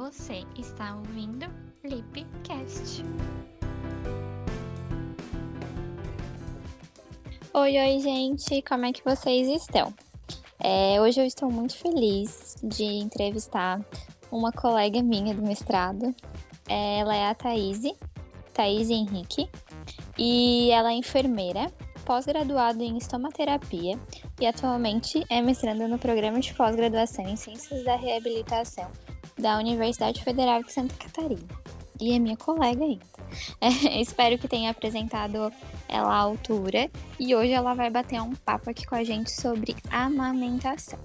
Você está ouvindo Lipcast. Oi, oi, gente, como é que vocês estão? É, hoje eu estou muito feliz de entrevistar uma colega minha do mestrado. É, ela é a Thaís, Thaís Henrique, e ela é enfermeira, pós-graduada em estomaterapia e atualmente é mestranda no programa de pós-graduação em Ciências da Reabilitação da Universidade Federal de Santa Catarina. E é minha colega ainda. É, espero que tenha apresentado ela à altura e hoje ela vai bater um papo aqui com a gente sobre amamentação.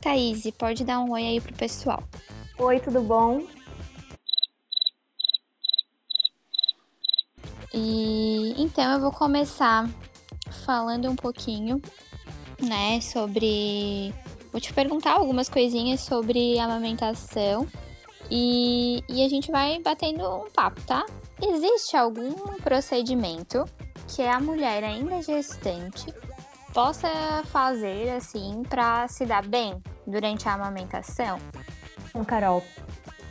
Thaís, pode dar um oi aí pro pessoal. Oi, tudo bom? E então eu vou começar falando um pouquinho, né, sobre. Vou te perguntar algumas coisinhas sobre amamentação e, e a gente vai batendo um papo, tá? Existe algum procedimento que a mulher ainda gestante possa fazer assim para se dar bem durante a amamentação? Bom, Carol,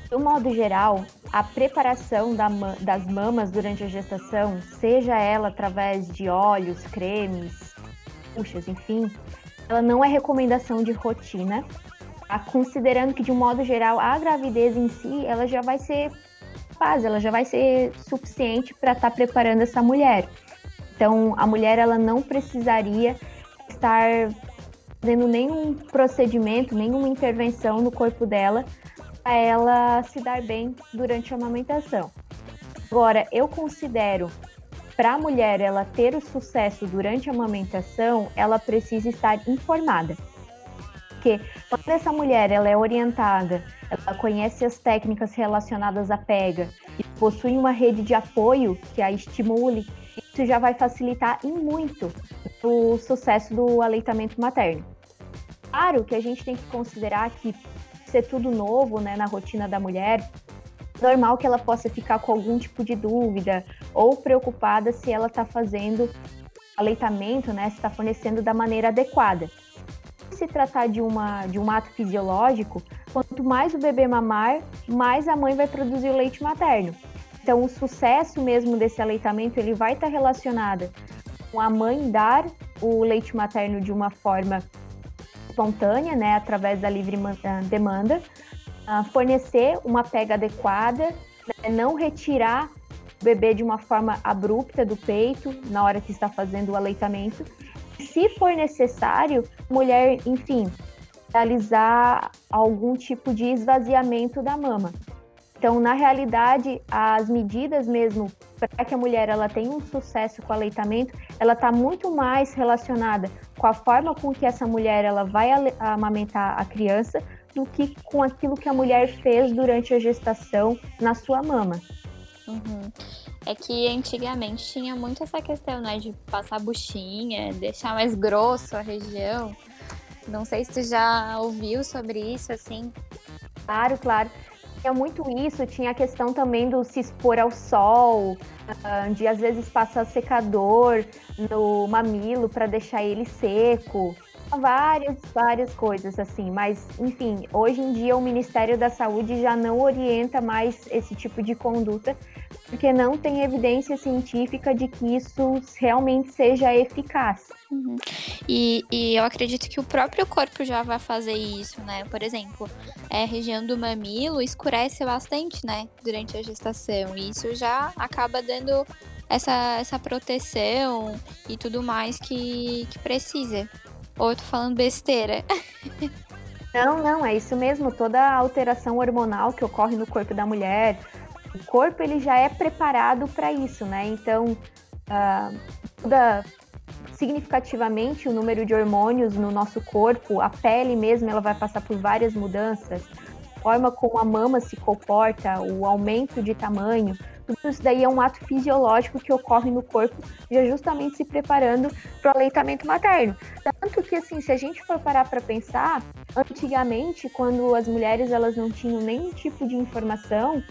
de um modo geral, a preparação da, das mamas durante a gestação, seja ela através de óleos, cremes, puxas, enfim, ela não é recomendação de rotina, tá? considerando que de um modo geral a gravidez em si, ela já vai ser fase, ela já vai ser suficiente para estar tá preparando essa mulher. Então, a mulher ela não precisaria estar fazendo nenhum procedimento, nenhuma intervenção no corpo dela para ela se dar bem durante a amamentação. Agora, eu considero para a mulher ela ter o sucesso durante a amamentação, ela precisa estar informada. Porque quando essa mulher ela é orientada, ela conhece as técnicas relacionadas à pega e possui uma rede de apoio que a estimule, isso já vai facilitar em muito o sucesso do aleitamento materno. Claro que a gente tem que considerar que ser tudo novo né, na rotina da mulher, normal que ela possa ficar com algum tipo de dúvida ou preocupada se ela está fazendo aleitamento, né, se está fornecendo da maneira adequada. Se tratar de, uma, de um ato fisiológico, quanto mais o bebê mamar, mais a mãe vai produzir o leite materno. Então, o sucesso mesmo desse aleitamento ele vai estar tá relacionado com a mãe dar o leite materno de uma forma espontânea, né, através da livre demanda, fornecer uma pega adequada, né, não retirar o bebê de uma forma abrupta do peito na hora que está fazendo o aleitamento. Se for necessário, mulher, enfim, realizar algum tipo de esvaziamento da mama. Então, na realidade, as medidas mesmo para que a mulher ela tenha um sucesso com o aleitamento, ela está muito mais relacionada com a forma com que essa mulher ela vai amamentar a criança do que com aquilo que a mulher fez durante a gestação na sua mama. Uhum. É que antigamente tinha muito essa questão, né, de passar buchinha, deixar mais grosso a região. Não sei se tu já ouviu sobre isso, assim. Claro, claro tinha muito isso, tinha a questão também do se expor ao sol, ah, de às vezes passar secador no mamilo para deixar ele seco. Várias, várias coisas assim, mas enfim, hoje em dia o Ministério da Saúde já não orienta mais esse tipo de conduta, porque não tem evidência científica de que isso realmente seja eficaz. Uhum. E, e, eu acredito que o próprio corpo já vai fazer isso, né? Por exemplo, é, a região do mamilo escurece bastante, né? Durante a gestação. E isso já acaba dando essa, essa proteção e tudo mais que, que precisa. Ou eu tô falando besteira? Não, não, é isso mesmo. Toda alteração hormonal que ocorre no corpo da mulher, o corpo ele já é preparado para isso, né? Então, uh, significativamente o número de hormônios no nosso corpo, a pele mesmo, ela vai passar por várias mudanças, a forma como a mama se comporta, o aumento de tamanho, tudo isso daí é um ato fisiológico que ocorre no corpo, já justamente se preparando para o aleitamento materno. Tanto que, assim, se a gente for parar para pensar, antigamente, quando as mulheres elas não tinham nenhum tipo de informação,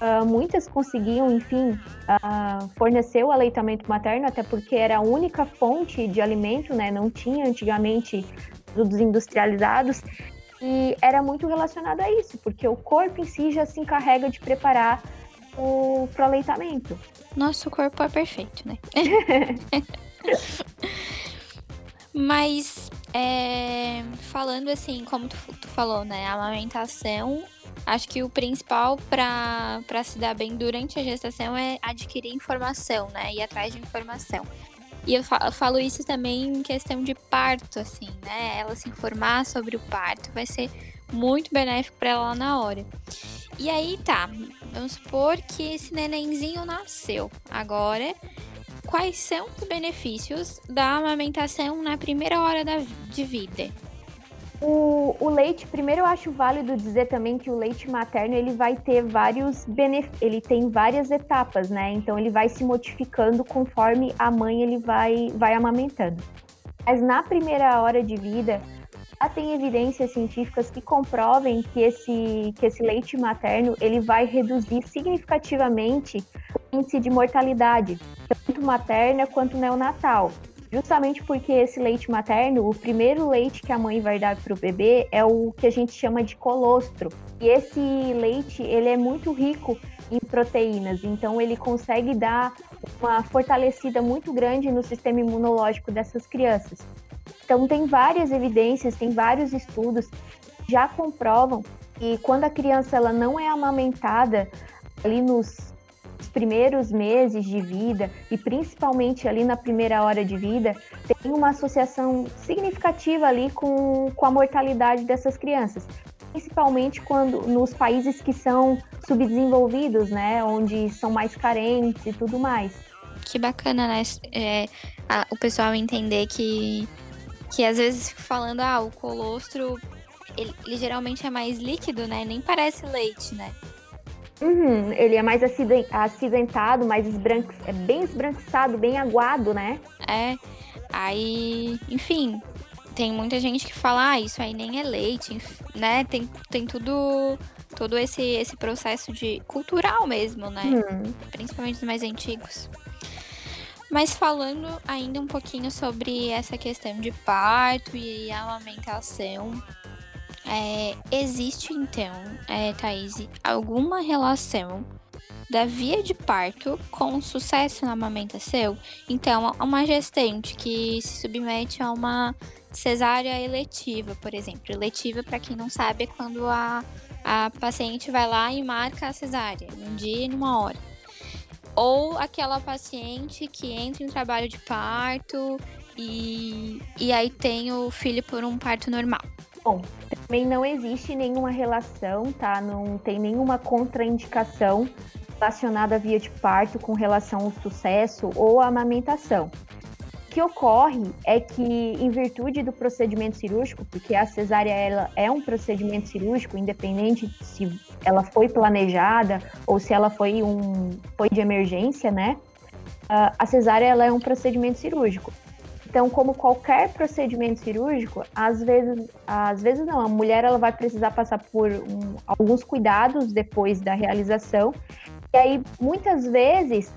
Uh, muitas conseguiam, enfim, uh, fornecer o aleitamento materno, até porque era a única fonte de alimento, né? Não tinha antigamente produtos industrializados. E era muito relacionado a isso, porque o corpo em si já se encarrega de preparar o pro aleitamento. Nosso corpo é perfeito, né? Mas é, falando assim, como tu, tu, falou, né? A amamentação, acho que o principal para se dar bem durante a gestação é adquirir informação, né? Ir atrás de informação. E eu falo isso também em questão de parto, assim, né? Ela se informar sobre o parto vai ser muito benéfico para ela na hora. E aí tá, vamos supor que esse nenenzinho nasceu. Agora quais são os benefícios da amamentação na primeira hora da, de vida? O, o, leite, primeiro eu acho válido dizer também que o leite materno ele vai ter vários benefícios, ele tem várias etapas, né? Então ele vai se modificando conforme a mãe ele vai, vai amamentando. Mas na primeira hora de vida, já tem evidências científicas que comprovem que esse, que esse leite materno ele vai reduzir significativamente o índice de mortalidade, tanto materna quanto neonatal. Justamente porque esse leite materno, o primeiro leite que a mãe vai dar para o bebê é o que a gente chama de colostro. E esse leite, ele é muito rico em proteínas, então ele consegue dar uma fortalecida muito grande no sistema imunológico dessas crianças. Então, tem várias evidências, tem vários estudos que já comprovam que quando a criança ela não é amamentada ali nos primeiros meses de vida e principalmente ali na primeira hora de vida, tem uma associação significativa ali com, com a mortalidade dessas crianças. Principalmente quando nos países que são subdesenvolvidos, né? Onde são mais carentes e tudo mais. Que bacana, né? É, a, o pessoal entender que que às vezes fico falando, ah, o colostro, ele, ele geralmente é mais líquido, né? Nem parece leite, né? Uhum, ele é mais acidentado, mais esbranque, é bem esbranquiçado, bem aguado, né? É. Aí, enfim, tem muita gente que fala, ah, isso aí nem é leite, né? Tem, tem tudo todo esse, esse processo de cultural mesmo, né? Uhum. Principalmente os mais antigos. Mas falando ainda um pouquinho sobre essa questão de parto e amamentação, é, existe então, é, Thaís, alguma relação da via de parto com sucesso na amamentação? Então, uma gestante que se submete a uma cesárea eletiva, por exemplo. Eletiva, para quem não sabe, é quando a, a paciente vai lá e marca a cesárea, um dia e numa hora ou aquela paciente que entra em trabalho de parto e, e aí tem o filho por um parto normal. Bom, também não existe nenhuma relação, tá? Não tem nenhuma contraindicação relacionada à via de parto com relação ao sucesso ou à amamentação que ocorre é que, em virtude do procedimento cirúrgico, porque a cesárea ela é um procedimento cirúrgico, independente se ela foi planejada ou se ela foi um foi de emergência, né? A cesárea ela é um procedimento cirúrgico. Então, como qualquer procedimento cirúrgico, às vezes, às vezes não, a mulher ela vai precisar passar por um, alguns cuidados depois da realização. E aí, muitas vezes,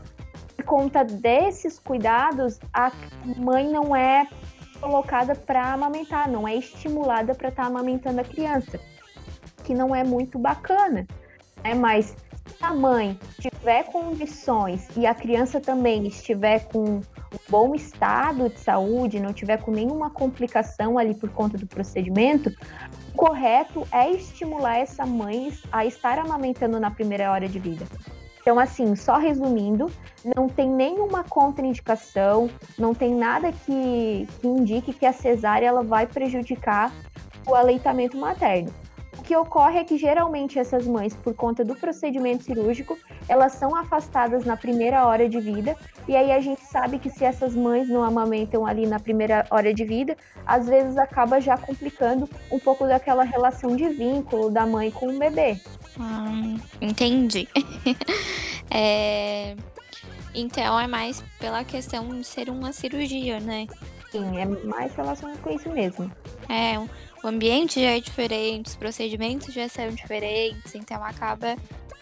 por conta desses cuidados, a mãe não é colocada para amamentar, não é estimulada para estar tá amamentando a criança, que não é muito bacana, né? Mas se a mãe tiver condições e a criança também estiver com um bom estado de saúde, não tiver com nenhuma complicação ali por conta do procedimento, o correto é estimular essa mãe a estar amamentando na primeira hora de vida. Então, assim, só resumindo, não tem nenhuma contraindicação, não tem nada que, que indique que a cesárea ela vai prejudicar o aleitamento materno. O que ocorre é que geralmente essas mães, por conta do procedimento cirúrgico, elas são afastadas na primeira hora de vida, e aí a gente sabe que se essas mães não amamentam ali na primeira hora de vida, às vezes acaba já complicando um pouco daquela relação de vínculo da mãe com o bebê. Hum, entendi. é... Então é mais pela questão de ser uma cirurgia, né? Sim, é mais relacionado com isso mesmo. É, o ambiente já é diferente, os procedimentos já são diferentes, então acaba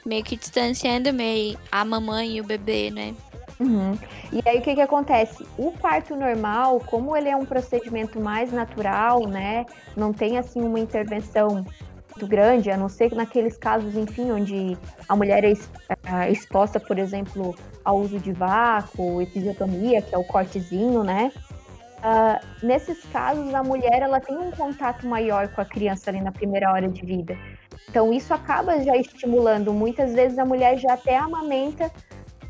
meio que distanciando meio a mamãe e o bebê, né? Uhum. E aí o que, que acontece? O parto normal, como ele é um procedimento mais natural, né? Não tem assim uma intervenção muito grande, a não ser naqueles casos, enfim, onde a mulher é, é exposta, por exemplo, ao uso de vácuo, episiotomia, que é o cortezinho, né? Uh, nesses casos, a mulher ela tem um contato maior com a criança ali na primeira hora de vida. Então, isso acaba já estimulando. Muitas vezes a mulher já até amamenta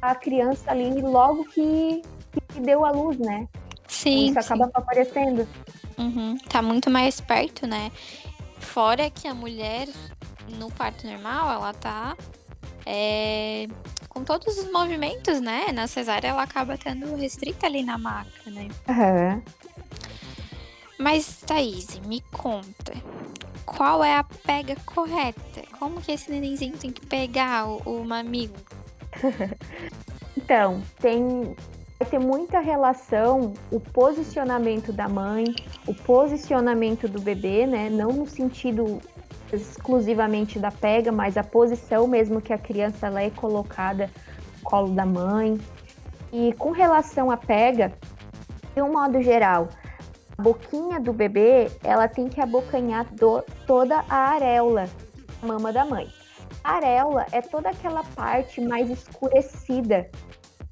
a criança ali logo que, que deu a luz, né? Sim. Isso acaba sim. favorecendo. Uhum. Tá muito mais perto, né? Fora que a mulher, no parto normal, ela tá é, com todos os movimentos, né? Na cesárea, ela acaba tendo restrita ali na maca, né? Uhum. Mas, Thaís, me conta. Qual é a pega correta? Como que esse nenenzinho tem que pegar o, o mamilo? então, tem vai ter muita relação o posicionamento da mãe, o posicionamento do bebê, né? Não no sentido exclusivamente da pega, mas a posição mesmo que a criança ela é colocada no colo da mãe. E com relação à pega, de um modo geral, a boquinha do bebê ela tem que abocanhar do, toda a areola, a mama da mãe. A areola é toda aquela parte mais escurecida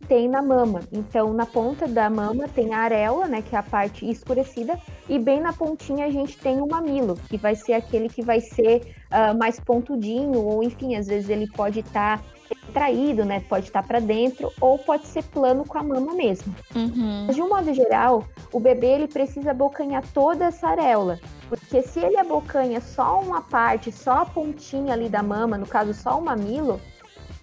tem na mama. Então, na ponta da mama tem a areola, né, que é a parte escurecida, e bem na pontinha a gente tem o mamilo, que vai ser aquele que vai ser uh, mais pontudinho, ou enfim, às vezes ele pode estar tá traído, né? Pode estar tá para dentro ou pode ser plano com a mama mesmo. Uhum. De um modo geral, o bebê ele precisa abocanhar toda essa areola. Porque se ele abocanha só uma parte, só a pontinha ali da mama, no caso só o mamilo,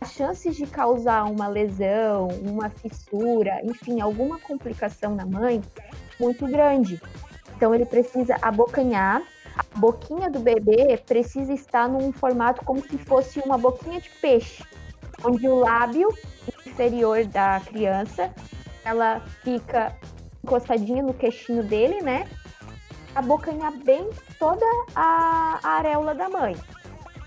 as chances de causar uma lesão, uma fissura, enfim, alguma complicação na mãe, muito grande. Então ele precisa abocanhar. A boquinha do bebê precisa estar num formato como se fosse uma boquinha de peixe, onde o lábio inferior da criança ela fica encostadinha no queixinho dele, né? abocanhar bem toda a, a areola da mãe.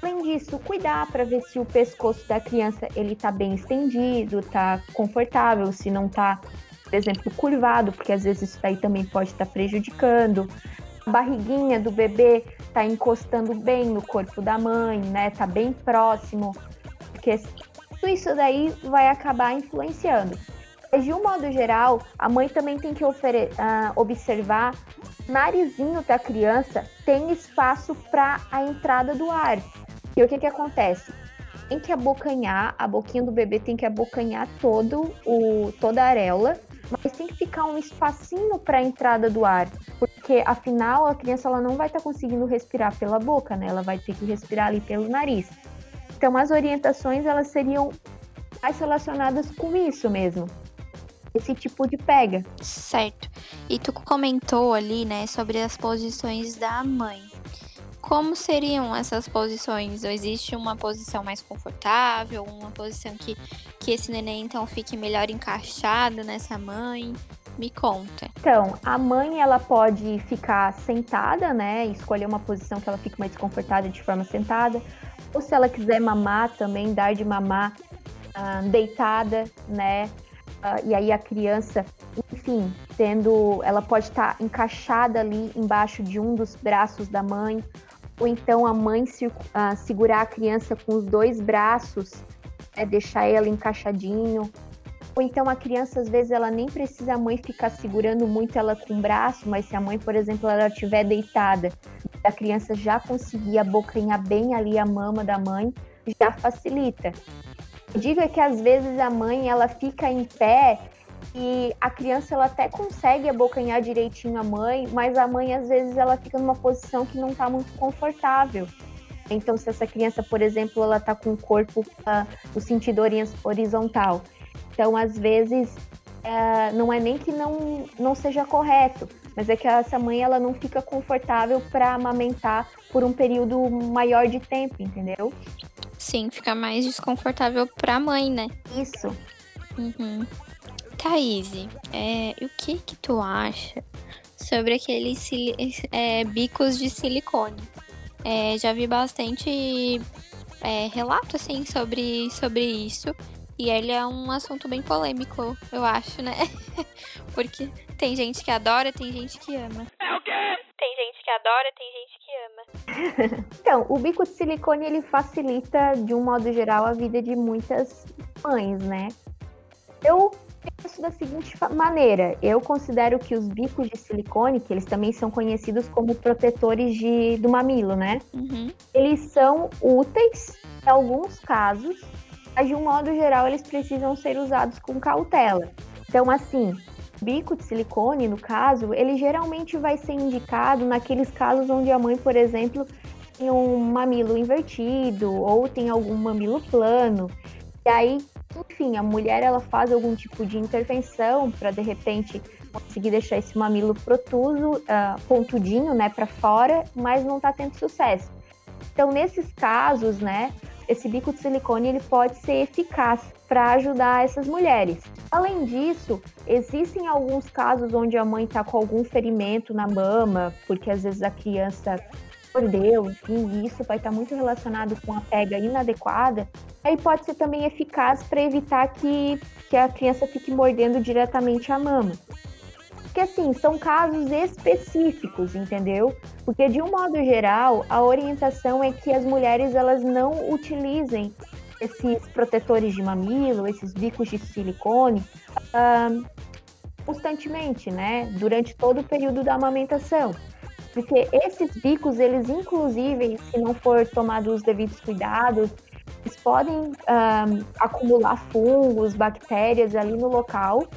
Além disso, cuidar para ver se o pescoço da criança ele tá bem estendido, tá confortável, se não tá, por exemplo, curvado, porque às vezes isso daí também pode estar tá prejudicando. A barriguinha do bebê tá encostando bem no corpo da mãe, né? Tá bem próximo, porque tudo isso daí vai acabar influenciando. Mas, de um modo geral, a mãe também tem que uh, observar narizinho da criança tem espaço para a entrada do ar. E o que que acontece? Tem que abocanhar, a boquinha do bebê tem que abocanhar todo o toda a areola, mas tem que ficar um espacinho para a entrada do ar, porque afinal a criança ela não vai estar tá conseguindo respirar pela boca, né? Ela vai ter que respirar ali pelo nariz. Então as orientações elas seriam mais relacionadas com isso mesmo esse tipo de pega. Certo. E tu comentou ali, né, sobre as posições da mãe. Como seriam essas posições? Existe uma posição mais confortável, uma posição que, que esse neném então fique melhor encaixado nessa mãe? Me conta. Então, a mãe ela pode ficar sentada, né? Escolher uma posição que ela fique mais confortável de forma sentada. Ou se ela quiser mamar também, dar de mamar uh, deitada, né? Uh, e aí a criança, enfim, tendo, ela pode estar tá encaixada ali embaixo de um dos braços da mãe, ou então a mãe uh, segurar a criança com os dois braços, é, deixar ela encaixadinho, ou então a criança às vezes ela nem precisa a mãe ficar segurando muito ela com o braço, mas se a mãe, por exemplo, ela estiver deitada, a criança já conseguir abocanhar bem ali a mama da mãe, já facilita. Eu digo é que às vezes a mãe ela fica em pé e a criança ela até consegue abocanhar direitinho a mãe, mas a mãe às vezes ela fica numa posição que não está muito confortável. Então, se essa criança, por exemplo, ela está com o corpo uh, no sentido horizontal, então às vezes uh, não é nem que não, não seja correto, mas é que essa mãe ela não fica confortável para amamentar por um período maior de tempo, entendeu? Sim, fica mais desconfortável pra mãe, né? Isso. Uhum. Thaís, é, o que que tu acha sobre aqueles é, bicos de silicone? É, já vi bastante é, relato, assim, sobre, sobre isso. E ele é um assunto bem polêmico, eu acho, né? Porque tem gente que adora, tem gente que ama. É o quê? Tem gente que adora, tem gente que ama. então, o bico de silicone ele facilita, de um modo geral, a vida de muitas mães, né? Eu penso da seguinte maneira: eu considero que os bicos de silicone, que eles também são conhecidos como protetores de, do mamilo, né? Uhum. Eles são úteis em alguns casos, mas de um modo geral eles precisam ser usados com cautela. Então, assim, bico de silicone, no caso, ele geralmente vai ser indicado naqueles casos onde a mãe, por exemplo, tem um mamilo invertido ou tem algum mamilo plano. E aí enfim, a mulher ela faz algum tipo de intervenção para de repente conseguir deixar esse mamilo protuso, uh, pontudinho, né, para fora, mas não está tendo sucesso. Então, nesses casos, né, esse bico de silicone ele pode ser eficaz para ajudar essas mulheres. Além disso, existem alguns casos onde a mãe está com algum ferimento na mama, porque às vezes a criança mordeu, enfim, isso vai estar muito relacionado com a pega inadequada, aí pode ser também eficaz para evitar que, que a criança fique mordendo diretamente a mama. Porque assim, são casos específicos, entendeu? Porque de um modo geral, a orientação é que as mulheres elas não utilizem esses protetores de mamilo, esses bicos de silicone, uh, constantemente, né? Durante todo o período da amamentação. Porque esses bicos, eles inclusive, se não for tomados os devidos cuidados, eles podem um, acumular fungos, bactérias ali no local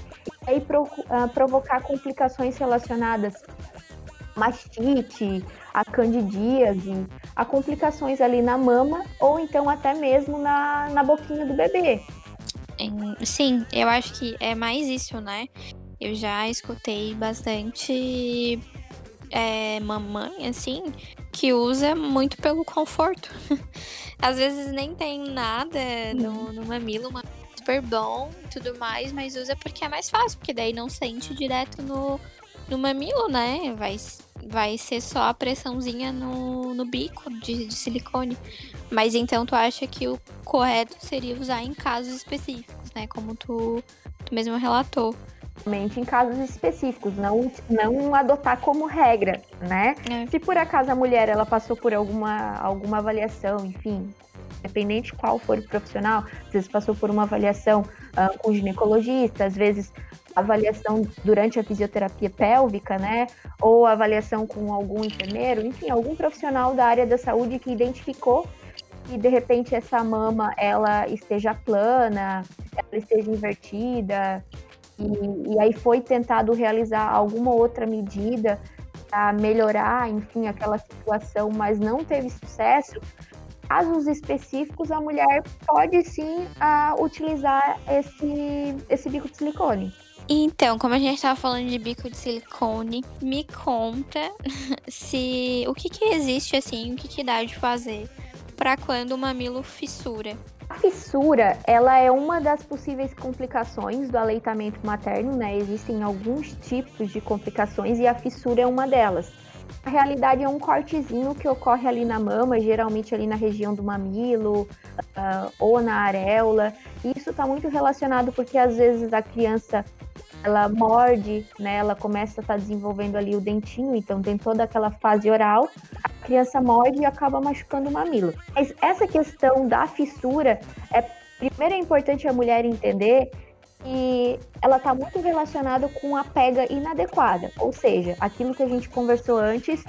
e aí pro, uh, provocar complicações relacionadas a mastite, a candidíase, a complicações ali na mama ou então até mesmo na, na boquinha do bebê. Sim, eu acho que é mais isso, né? Eu já escutei bastante é, mamãe, assim, que usa muito pelo conforto. Às vezes nem tem nada no, no mamilo, uma super bom tudo mais, mas usa porque é mais fácil, porque daí não sente direto no, no mamilo, né? Vai, vai ser só a pressãozinha no, no bico de, de silicone. Mas então tu acha que o correto seria usar em casos específicos, né? Como tu, tu mesmo relatou em casos específicos, não, não adotar como regra, né? É. Se por acaso a mulher ela passou por alguma, alguma avaliação, enfim, independente qual for o profissional, às vezes passou por uma avaliação uh, com ginecologista, às vezes avaliação durante a fisioterapia pélvica, né? Ou avaliação com algum enfermeiro, enfim, algum profissional da área da saúde que identificou que de repente essa mama ela esteja plana, ela esteja invertida, e, e aí foi tentado realizar alguma outra medida para melhorar, enfim, aquela situação, mas não teve sucesso. Casos específicos, a mulher pode sim uh, utilizar esse, esse bico de silicone. Então, como a gente estava falando de bico de silicone, me conta se o que, que existe assim, o que, que dá de fazer para quando o mamilo fissura. A fissura, ela é uma das possíveis complicações do aleitamento materno, né? Existem alguns tipos de complicações e a fissura é uma delas. A realidade é um cortezinho que ocorre ali na mama, geralmente ali na região do mamilo uh, ou na areola. E isso está muito relacionado porque às vezes a criança ela morde, né? Ela começa a estar tá desenvolvendo ali o dentinho, então tem toda aquela fase oral. A criança morde e acaba machucando o mamilo. Mas essa questão da fissura é primeiro é importante a mulher entender que ela está muito relacionada com a pega inadequada, ou seja, aquilo que a gente conversou antes,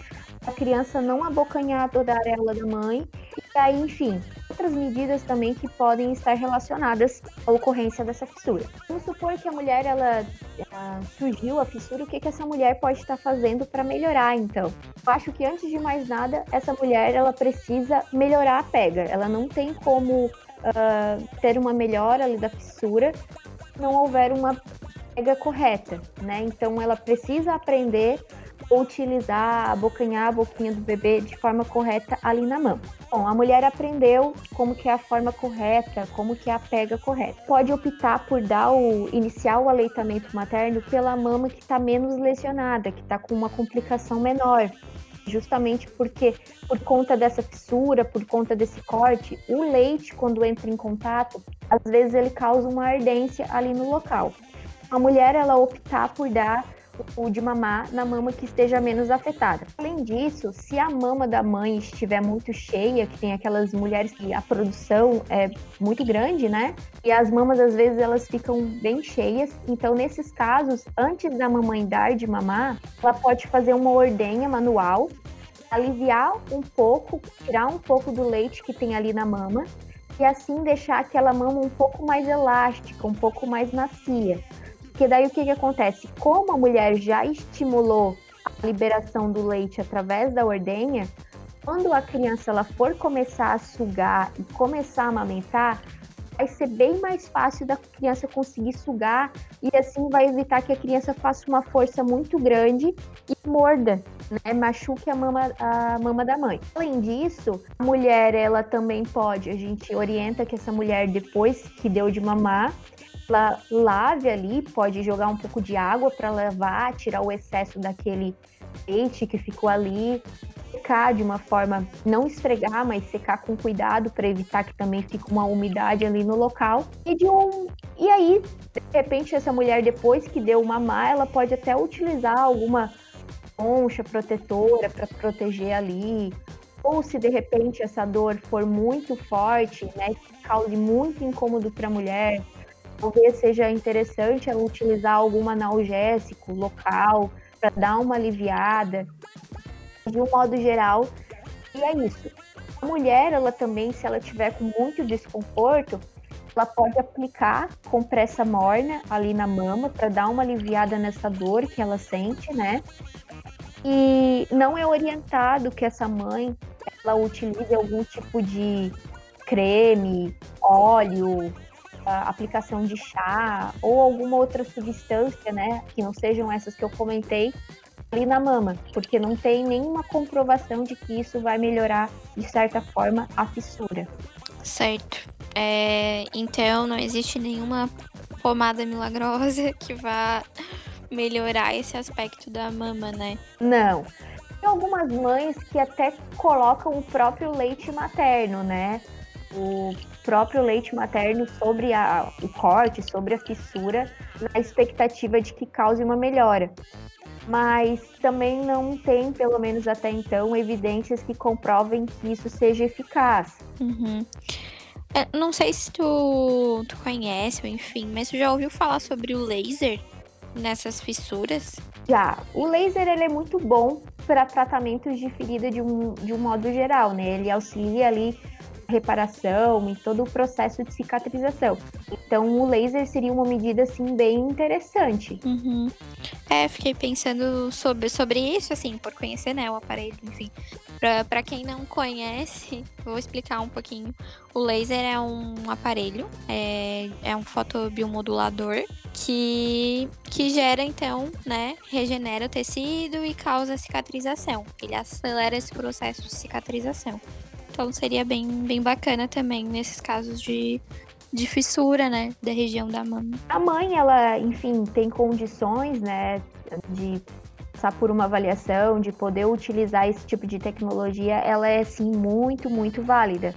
a criança não abocanhar toda a areola da mãe, e aí, enfim, outras medidas também que podem estar relacionadas à ocorrência dessa fissura. Vamos supor que a mulher ela, ela surgiu a fissura, o que, que essa mulher pode estar fazendo para melhorar, então? Eu acho que antes de mais nada, essa mulher ela precisa melhorar a pega. Ela não tem como uh, ter uma melhora ali da fissura se não houver uma pega correta, né? Então ela precisa aprender utilizar, abocanhar a boquinha do bebê de forma correta ali na mão. Bom, a mulher aprendeu como que é a forma correta, como que é a pega correta. Pode optar por dar o iniciar o aleitamento materno pela mama que está menos lesionada, que está com uma complicação menor justamente porque por conta dessa fissura, por conta desse corte, o leite quando entra em contato, às vezes ele causa uma ardência ali no local. A mulher ela optar por dar o de mamar na mama que esteja menos afetada. Além disso, se a mama da mãe estiver muito cheia, que tem aquelas mulheres que a produção é muito grande, né? E as mamas às vezes elas ficam bem cheias, então nesses casos, antes da mamãe dar de mamar, ela pode fazer uma ordenha manual, aliviar um pouco, tirar um pouco do leite que tem ali na mama e assim deixar aquela mama um pouco mais elástica, um pouco mais macia. Porque daí o que, que acontece? Como a mulher já estimulou a liberação do leite através da ordenha, quando a criança ela for começar a sugar e começar a amamentar, vai ser bem mais fácil da criança conseguir sugar e assim vai evitar que a criança faça uma força muito grande e morda, né, machuque a mama, a mama da mãe. Além disso, a mulher ela também pode, a gente orienta que essa mulher depois que deu de mamar, ela lave ali, pode jogar um pouco de água para lavar, tirar o excesso daquele leite que ficou ali, secar de uma forma, não esfregar, mas secar com cuidado para evitar que também fique uma umidade ali no local. E de um e aí, de repente essa mulher depois que deu uma má, ela pode até utilizar alguma concha protetora para proteger ali, ou se de repente essa dor for muito forte, né, que cause muito incômodo para a mulher, talvez seja interessante ela utilizar algum analgésico local para dar uma aliviada. De um modo geral, e é isso. A mulher, ela também, se ela tiver com muito desconforto, ela pode aplicar compressa morna ali na mama para dar uma aliviada nessa dor que ela sente, né? E não é orientado que essa mãe ela utilize algum tipo de creme, óleo, aplicação de chá ou alguma outra substância, né, que não sejam essas que eu comentei, ali na mama, porque não tem nenhuma comprovação de que isso vai melhorar, de certa forma, a fissura. Certo. É, então, não existe nenhuma pomada milagrosa que vá melhorar esse aspecto da mama, né? Não. Tem algumas mães que até colocam o próprio leite materno, né? O próprio leite materno sobre a, o corte, sobre a fissura, na expectativa de que cause uma melhora. Mas também não tem, pelo menos até então, evidências que comprovem que isso seja eficaz. Uhum. É, não sei se tu, tu conhece, ou enfim, mas tu já ouviu falar sobre o laser nessas fissuras? Já. O laser ele é muito bom para tratamentos de ferida de um, de um modo geral, né? Ele auxilia ali reparação e todo o processo de cicatrização. Então, o laser seria uma medida, assim, bem interessante. Uhum. É, fiquei pensando sobre, sobre isso, assim, por conhecer, né, o aparelho, enfim. Para quem não conhece, vou explicar um pouquinho. O laser é um aparelho, é, é um fotobiomodulador que, que gera, então, né, regenera o tecido e causa cicatrização. Ele acelera esse processo de cicatrização. Então seria bem, bem bacana também nesses casos de, de fissura, né, da região da mama. A mãe, ela, enfim, tem condições, né, de passar por uma avaliação, de poder utilizar esse tipo de tecnologia, ela é, sim, muito, muito válida.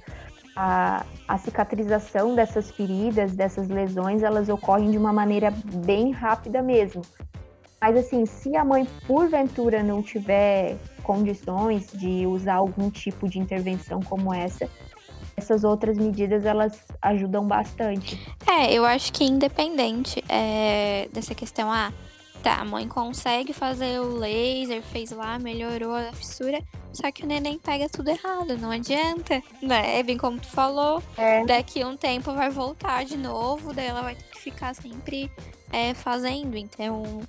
A, a cicatrização dessas feridas, dessas lesões, elas ocorrem de uma maneira bem rápida mesmo. Mas, assim, se a mãe, porventura, não tiver condições de usar algum tipo de intervenção como essa, essas outras medidas elas ajudam bastante. É, eu acho que independente é, dessa questão, ah, tá, a mãe consegue fazer o laser, fez lá, melhorou a fissura, só que o neném pega tudo errado, não adianta, né? É bem como tu falou, é. daqui um tempo vai voltar de novo, daí ela vai ter que ficar sempre é, fazendo. Então,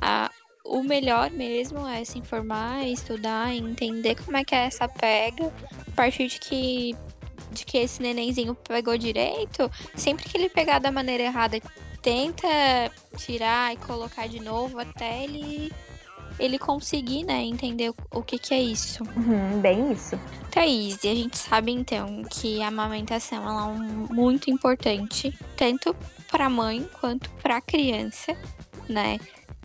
a, o melhor mesmo é se informar, estudar, entender como é que é essa pega. A partir de que, de que esse nenenzinho pegou direito, sempre que ele pegar da maneira errada, tenta tirar e colocar de novo até ele ele conseguir, né, entender o, que que é isso. Uhum, bem isso. Thaís, a gente sabe então que a amamentação ela é um, muito importante, tanto para a mãe quanto para a criança, né?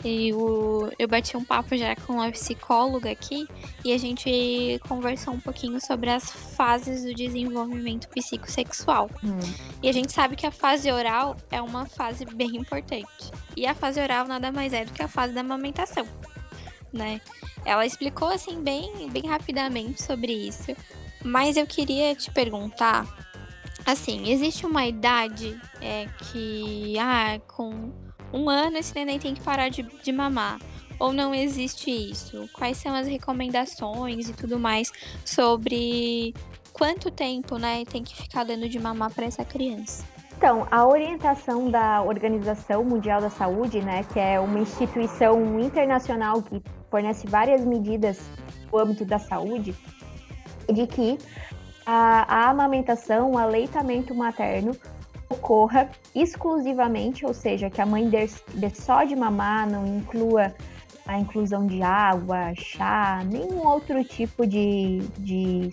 E o, eu bati um papo já com a psicóloga aqui e a gente conversou um pouquinho sobre as fases do desenvolvimento psicossexual. Hum. E a gente sabe que a fase oral é uma fase bem importante. E a fase oral nada mais é do que a fase da amamentação, né? Ela explicou assim bem, bem rapidamente sobre isso. Mas eu queria te perguntar, assim, existe uma idade é, que, ah, com um ano esse neném tem que parar de, de mamar. Ou não existe isso? Quais são as recomendações e tudo mais sobre quanto tempo, né, tem que ficar dando de mamar para essa criança? Então, a orientação da Organização Mundial da Saúde, né, que é uma instituição internacional que fornece várias medidas no âmbito da saúde, é de que a, a amamentação, o aleitamento materno ocorra exclusivamente, ou seja, que a mãe dê, só de mamar, não inclua a inclusão de água, chá, nenhum outro tipo de, de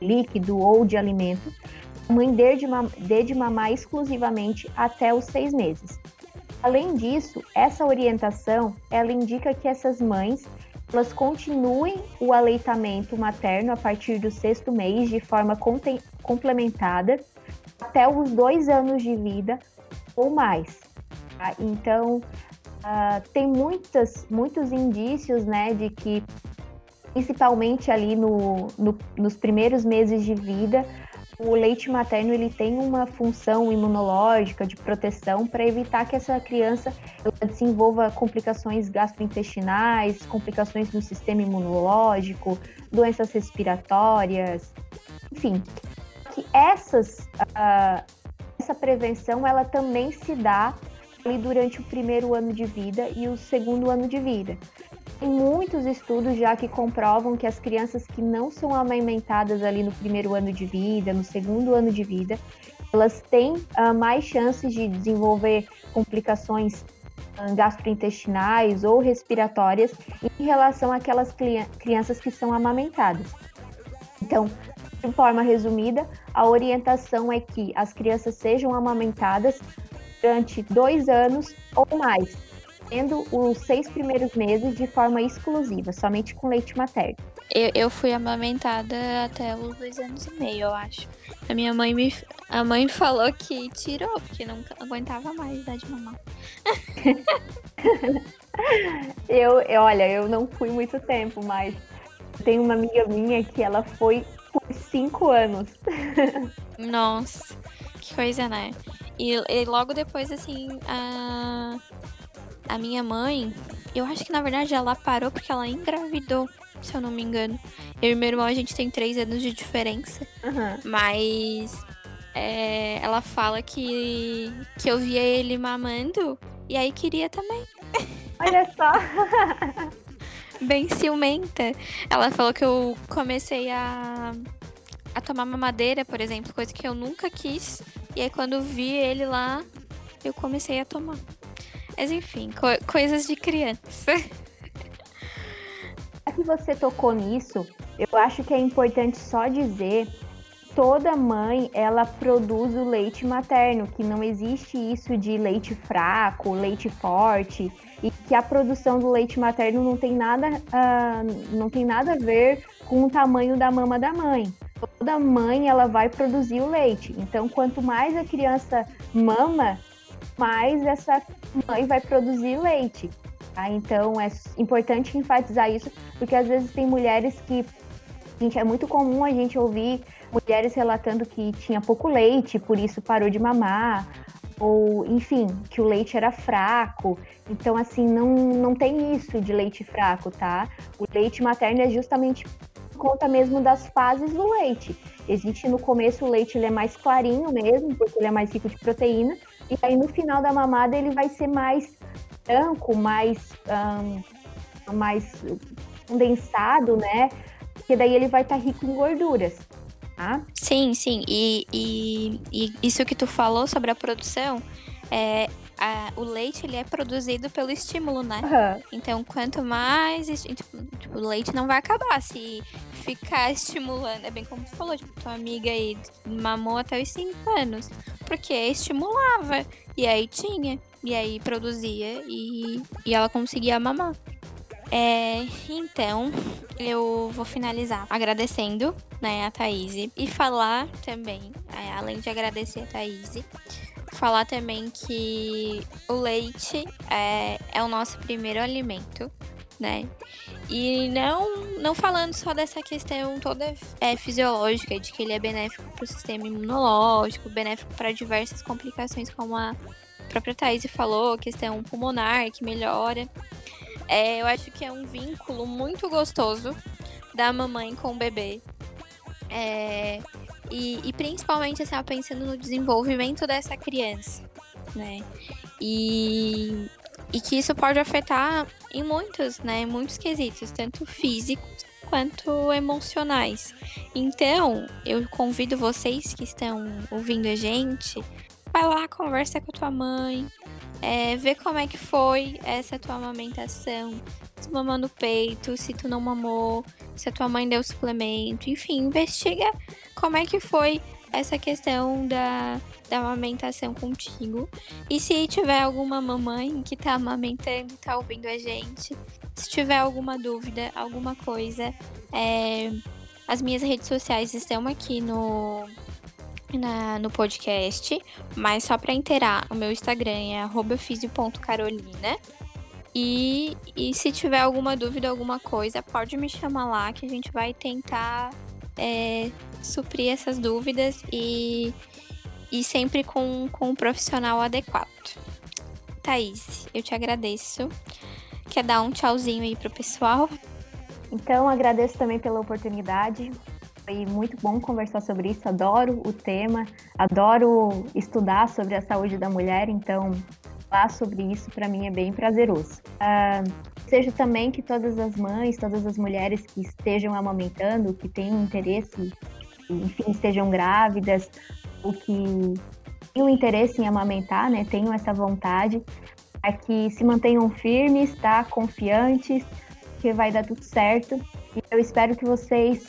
líquido ou de alimento, a mãe dê de, dê de mamar exclusivamente até os seis meses. Além disso, essa orientação ela indica que essas mães elas continuem o aleitamento materno a partir do sexto mês de forma complementada até os dois anos de vida ou mais. Tá? Então, uh, tem muitas, muitos indícios né, de que, principalmente ali no, no, nos primeiros meses de vida, o leite materno ele tem uma função imunológica de proteção para evitar que essa criança desenvolva complicações gastrointestinais, complicações no sistema imunológico, doenças respiratórias, enfim. Que essas, uh, essa prevenção ela também se dá ali durante o primeiro ano de vida e o segundo ano de vida. Tem muitos estudos já que comprovam que as crianças que não são amamentadas ali no primeiro ano de vida, no segundo ano de vida, elas têm uh, mais chances de desenvolver complicações uh, gastrointestinais ou respiratórias em relação àquelas crianças que são amamentadas. Então, de forma resumida, a orientação é que as crianças sejam amamentadas durante dois anos ou mais, tendo os seis primeiros meses de forma exclusiva, somente com leite materno. Eu, eu fui amamentada até os dois anos e meio, eu acho. A minha mãe me. A mãe falou que tirou, porque não aguentava mais dar de mamar. eu, eu, olha, eu não fui muito tempo, mas tem uma amiga minha que ela foi por cinco anos. Nossa, que coisa, né? E, e logo depois, assim, a a minha mãe, eu acho que na verdade ela parou porque ela engravidou, se eu não me engano. Eu e meu irmão, a gente tem três anos de diferença. Uhum. Mas é, ela fala que, que eu via ele mamando e aí queria também. Olha só! Bem ciumenta. Ela falou que eu comecei a, a tomar mamadeira, por exemplo, coisa que eu nunca quis. E aí quando vi ele lá, eu comecei a tomar. Mas enfim, co coisas de criança. Já que você tocou nisso, eu acho que é importante só dizer toda mãe ela produz o leite materno, que não existe isso de leite fraco, leite forte, e que a produção do leite materno não tem nada, uh, não tem nada a ver com o tamanho da mama da mãe. Toda mãe ela vai produzir o leite. Então, quanto mais a criança mama, mais essa mãe vai produzir leite. Tá? Então é importante enfatizar isso, porque às vezes tem mulheres que. Gente, é muito comum a gente ouvir mulheres relatando que tinha pouco leite, por isso parou de mamar, ou enfim, que o leite era fraco. Então, assim, não, não tem isso de leite fraco, tá? O leite materno é justamente conta mesmo das fases do leite. Existe no começo o leite ele é mais clarinho mesmo, porque ele é mais rico de proteína, e aí no final da mamada ele vai ser mais branco, mais, um, mais condensado, né? Porque daí ele vai estar tá rico em gorduras. Tá? Sim, sim. E, e, e, isso que tu falou sobre a produção, é, a, o leite ele é produzido pelo estímulo, né? Uhum. Então, quanto mais. Tipo, tipo, o leite não vai acabar se ficar estimulando. É bem como tu falou, tipo, tua amiga aí mamou até os 5 anos. Porque estimulava. E aí tinha. e aí produzia e, e ela conseguia mamar. É, então, eu vou finalizar agradecendo né, a Thaís e falar também, é, além de agradecer a Thaís, falar também que o leite é, é o nosso primeiro alimento, né? E não, não falando só dessa questão toda é, fisiológica, de que ele é benéfico para o sistema imunológico, benéfico para diversas complicações, como a própria Thaís falou, questão pulmonar que melhora. É, eu acho que é um vínculo muito gostoso da mamãe com o bebê. É, e, e, principalmente, assim, pensando no desenvolvimento dessa criança, né? E, e que isso pode afetar em muitos, né? Muitos quesitos, tanto físicos quanto emocionais. Então, eu convido vocês que estão ouvindo a gente, vai lá, conversa com a tua mãe, é, vê como é que foi essa tua amamentação, se mamando no peito, se tu não mamou, se a tua mãe deu suplemento, enfim, investiga como é que foi essa questão da, da amamentação contigo. E se tiver alguma mamãe que tá amamentando, tá ouvindo a gente, se tiver alguma dúvida, alguma coisa, é, as minhas redes sociais estão aqui no, na, no podcast, mas só para inteirar, o meu Instagram é fisio.carolina. E, e se tiver alguma dúvida, alguma coisa, pode me chamar lá que a gente vai tentar é, suprir essas dúvidas e, e sempre com, com um profissional adequado. Thaís, eu te agradeço. Quer dar um tchauzinho aí pro pessoal? Então, agradeço também pela oportunidade. Foi muito bom conversar sobre isso. Adoro o tema, adoro estudar sobre a saúde da mulher, então falar sobre isso para mim é bem prazeroso. Uh, desejo também que todas as mães, todas as mulheres que estejam amamentando, que tenham interesse enfim, estejam grávidas ou que tenham interesse em amamentar, né, tenham essa vontade, é que se mantenham firmes, tá, confiantes, que vai dar tudo certo. E eu espero que vocês,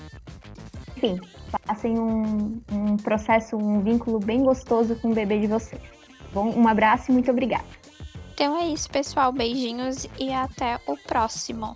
enfim, passem um, um processo, um vínculo bem gostoso com o bebê de vocês. Bom, um abraço e muito obrigada. Então é isso, pessoal. Beijinhos e até o próximo.